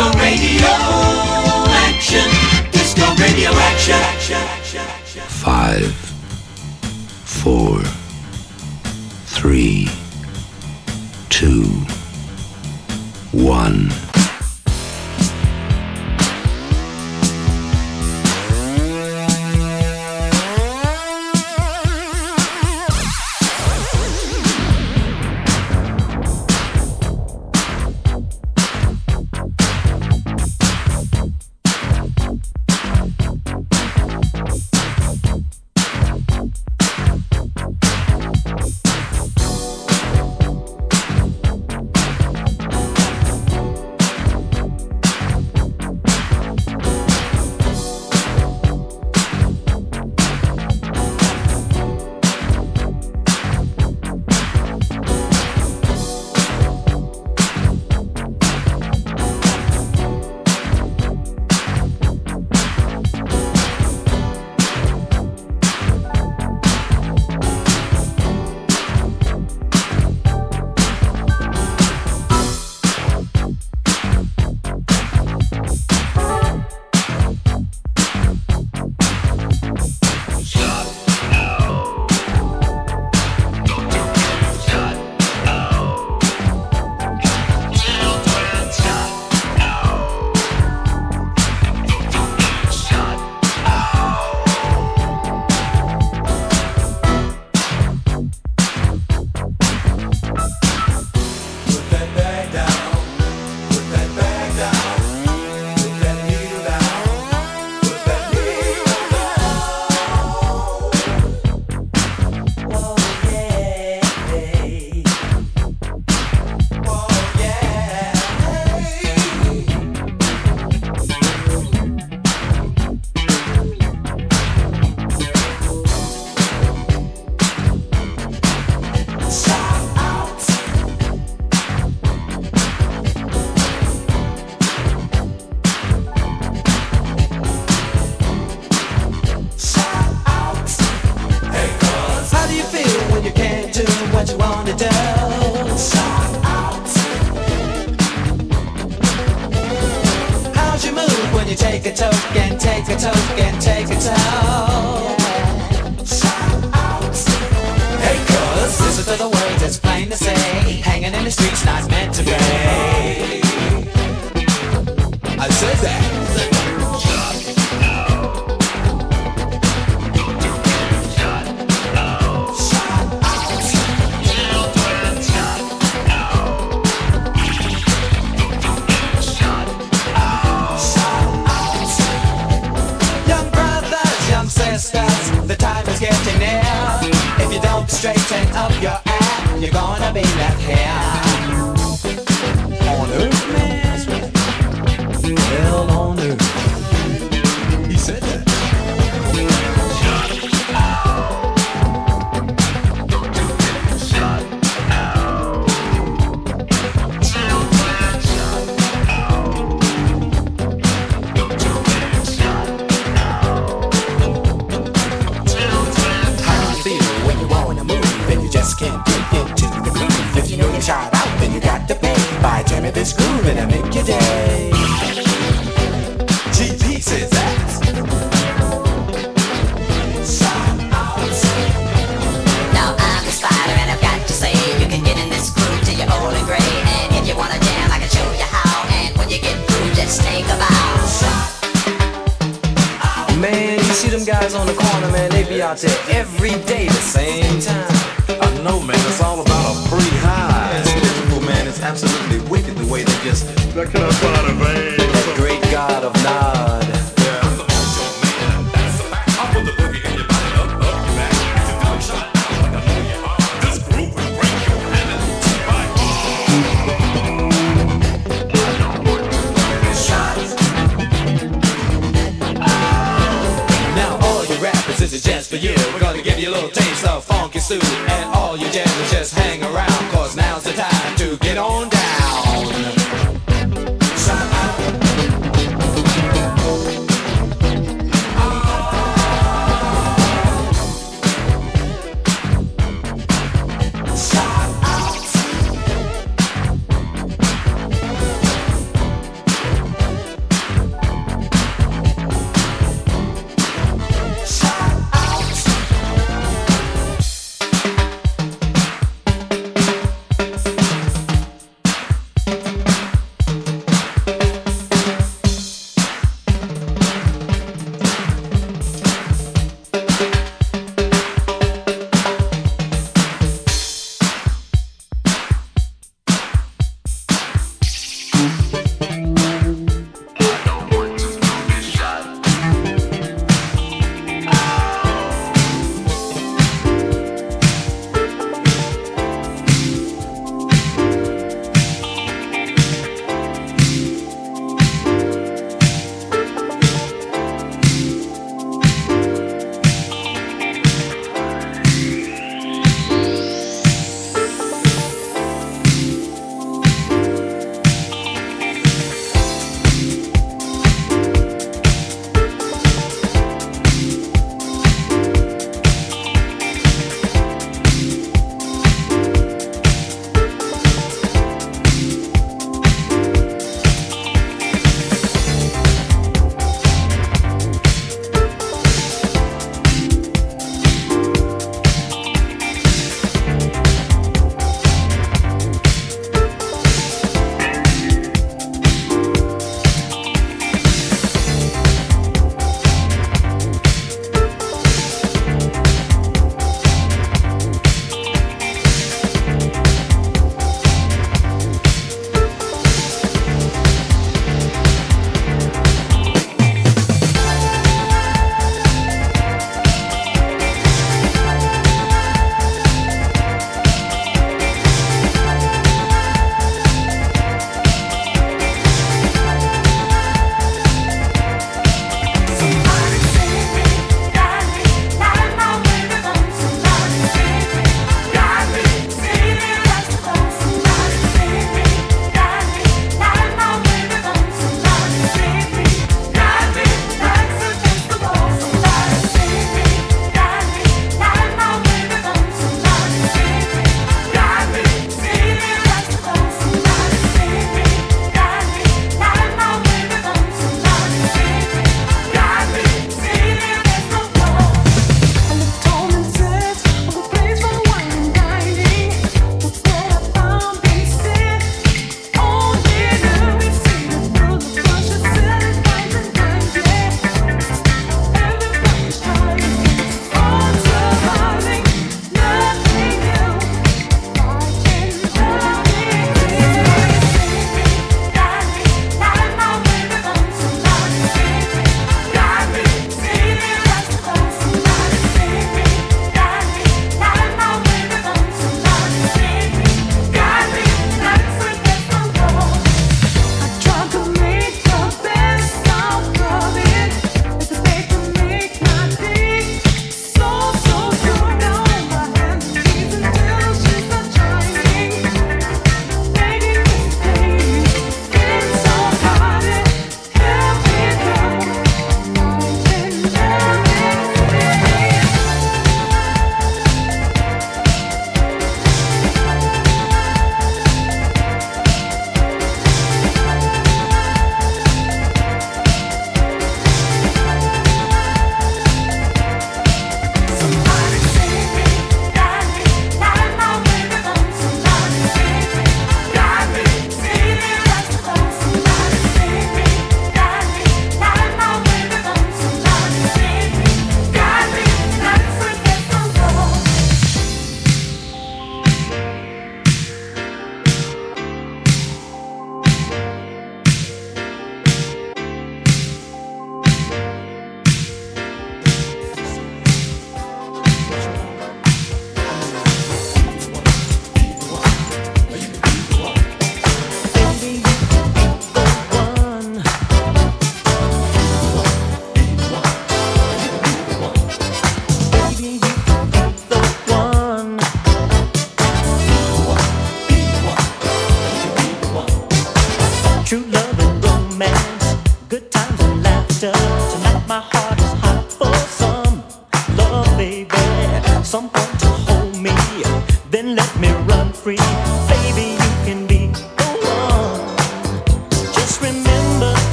Disco radio action. Disco radio action. Five, four, three, two, one. if it's grooving, I make your day. GP says that. Now I'm the spider and I've got to say, you can get in this groove till you're old and gray. And if you wanna jam, I can show you how. And when you get through, just think about. Man, you see them guys on the corner, man, they be out there every day, the same time. I know, man, it's all about a free high. It's beautiful, man, it's absolutely wicked way to just. That kind of part of. Great God of Nod. Yeah. I'm the man. That's the. I put the in your body, up, up your back. It's a shot. This is just for you. We're gonna give you a little taste of funky soul, and all your jams just hang around.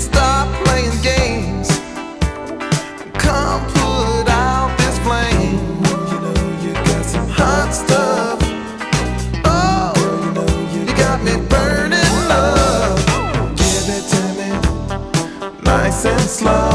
stop playing games come put out this flame. You know you got some hot stuff. Oh, you got me burning up. Give it to me, nice and slow.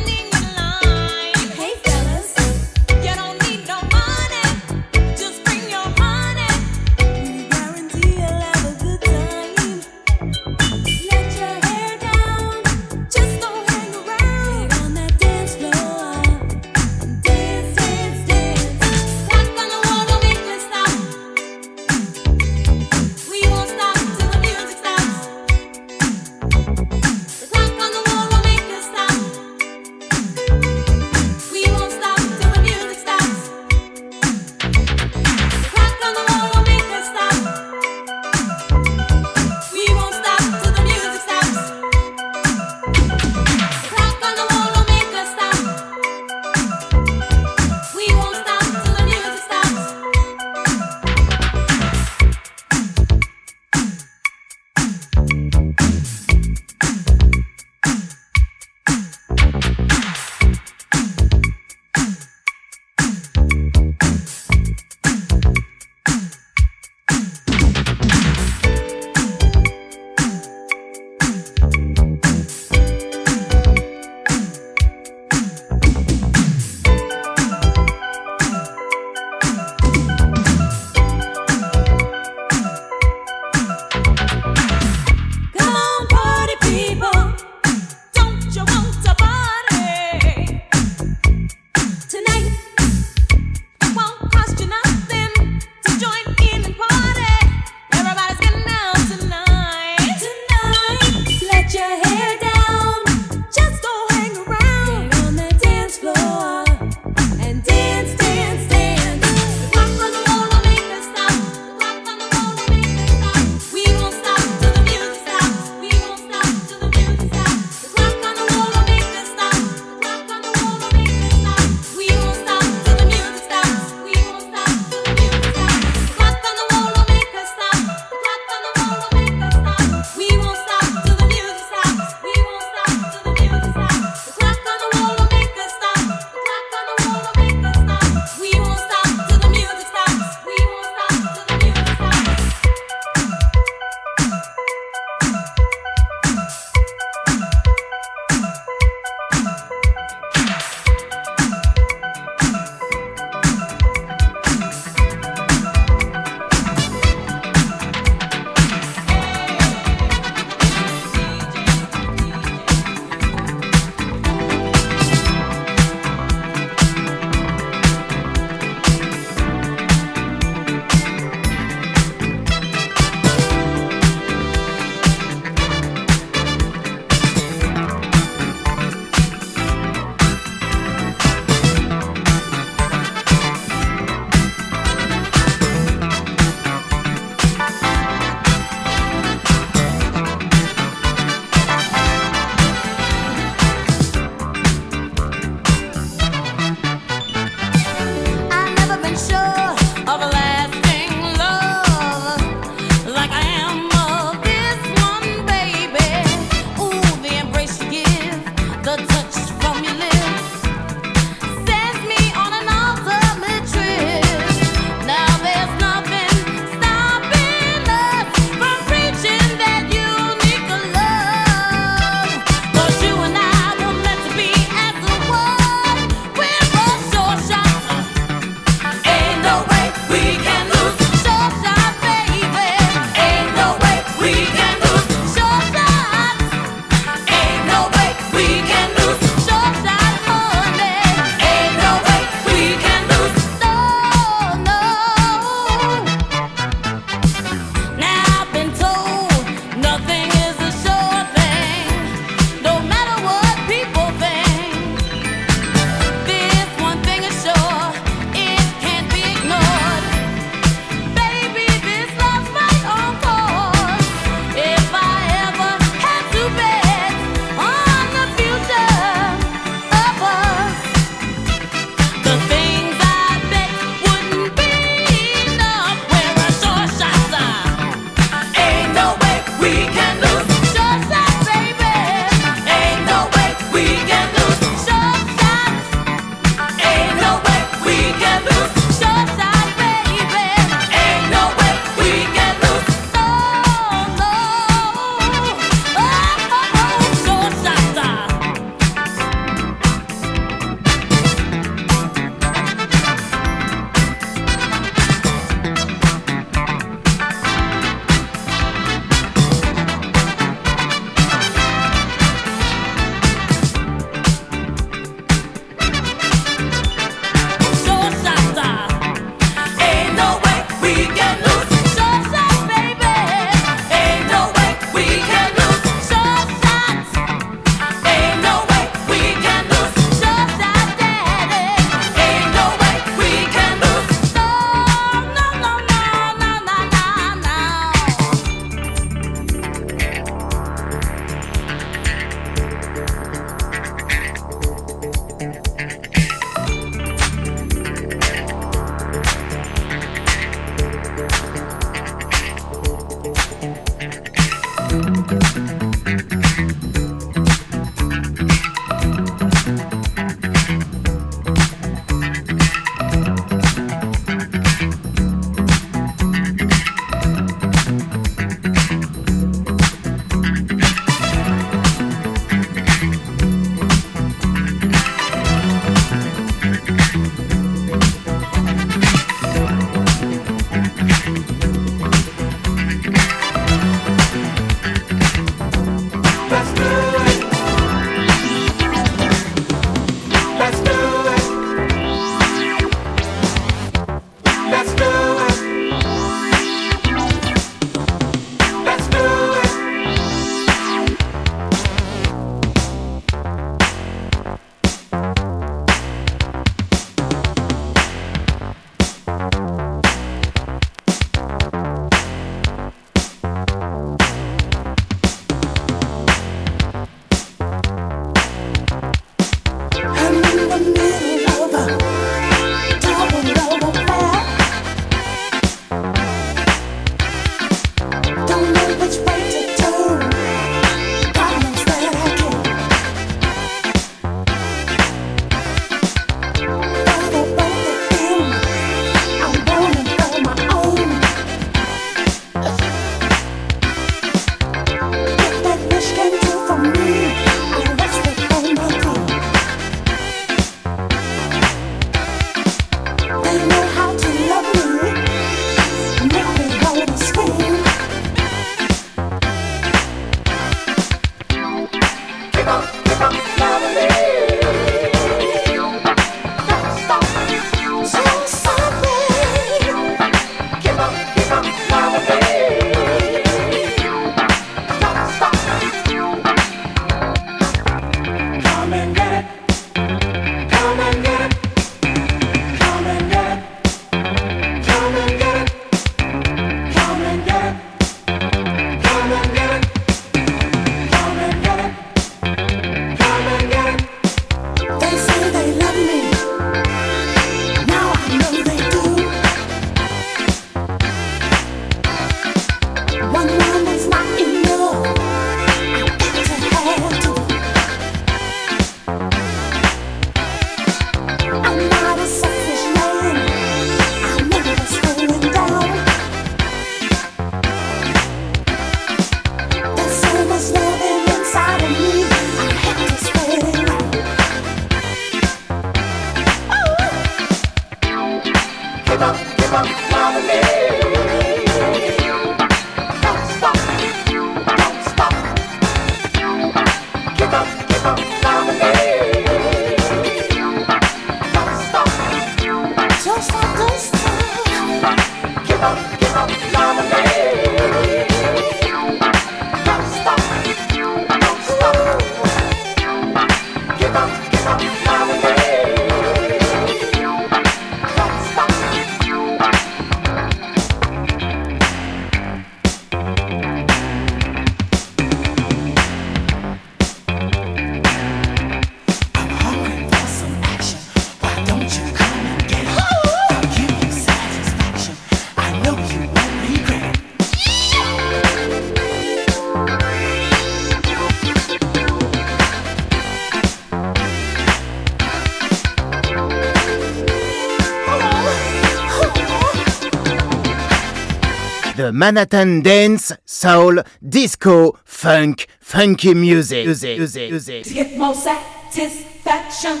Manhattan dance, soul, disco, funk, funky music. music, music, music. To get more satisfaction,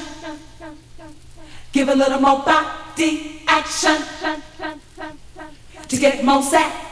give a little more body action. To get more satisfaction,